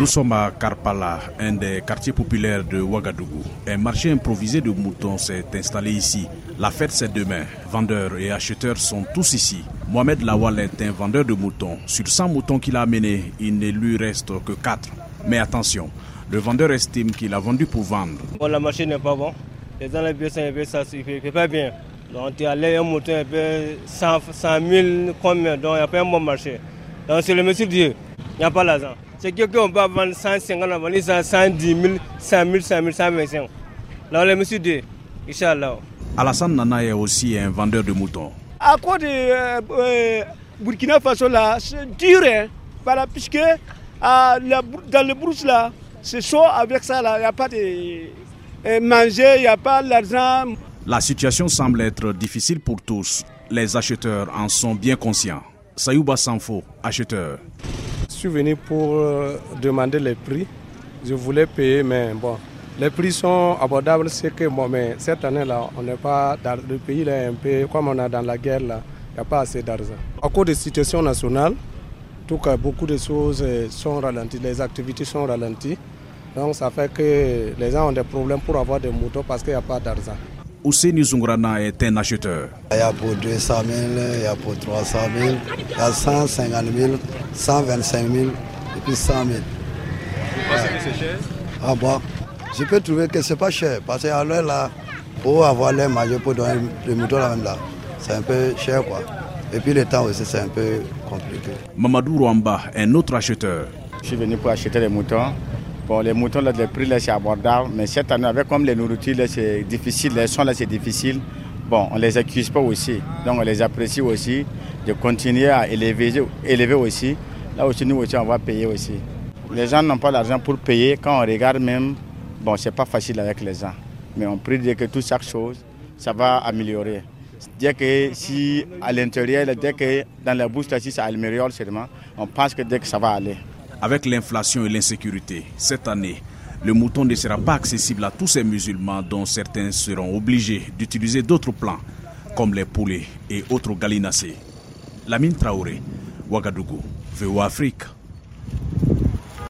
Nous sommes à Karpala, un des quartiers populaires de Ouagadougou. Un marché improvisé de moutons s'est installé ici. La fête c'est demain. Vendeurs et acheteurs sont tous ici. Mohamed Lawal est un vendeur de moutons. Sur 100 moutons qu'il a amenés, il ne lui reste que 4. Mais attention, le vendeur estime qu'il a vendu pour vendre. Bon, la marché n'est pas bon. Les gens les ça, ça ne fait pas bien. Donc tu as un mouton un peu 100, 000 combien, donc il n'y a pas un bon marché. Donc c'est le monsieur Dieu, il n'y a pas l'argent. C'est quelqu'un on peut vendre 150, on va vendre 110 000, 100 000, 100 000, 125 Alors le monsieur Dieu, Inch'Allah. Alassane Nana est aussi un vendeur de moutons. À quoi de euh, euh, Burkina Faso là, c'est dur, hein, voilà, puisque euh, la, dans le brousse là, c'est chaud avec ça là, il n'y a pas de manger, il n'y a pas l'argent. La situation semble être difficile pour tous. Les acheteurs en sont bien conscients. Sayouba Sanfo, acheteur. Suis venu pour euh, demander les prix. Je voulais payer, mais bon, les prix sont abordables. C'est que bon, mais cette année-là, on n'est pas dans le pays là un peu comme on est dans la guerre là. Il n'y a pas assez d'argent. À cause de la situation nationale, tout cas, beaucoup de choses sont ralenties, les activités sont ralenties. Donc ça fait que les gens ont des problèmes pour avoir des motos parce qu'il n'y a pas d'argent. Ousseini Zungrana est un acheteur. Il y a pour 200 000, il y a pour 300 000, il y a 150 000, 125 000 et puis 100 000. Vous pensez que c'est cher Ah bon? Je peux trouver que c'est pas cher parce qu'à l'heure là, pour avoir les majeurs pour donner le mouton là même là, c'est un peu cher quoi. Et puis le temps aussi c'est un peu compliqué. Mamadou Rwamba, un autre acheteur. Je suis venu pour acheter les moutons. Bon, les moutons, là, les prix, là, c'est abordable. Mais cette année, avec comme les nourritures, là, c'est difficile. Les sons, là, c'est difficile. Bon, on les accuse pas aussi. Donc, on les apprécie aussi de continuer à élever, élever aussi. Là aussi, nous aussi, on va payer aussi. Les gens n'ont pas l'argent pour payer. Quand on regarde même, bon, c'est pas facile avec les gens. Mais on prie que toute chaque chose, ça va améliorer. Dès que si à l'intérieur, dès que dans la bouche, ça améliore seulement, on pense que dès que ça va aller. Avec l'inflation et l'insécurité, cette année, le mouton ne sera pas accessible à tous ces musulmans dont certains seront obligés d'utiliser d'autres plants, comme les poulets et autres gallinacés. Lamine Traoré, Ouagadougou, VOA Afrique.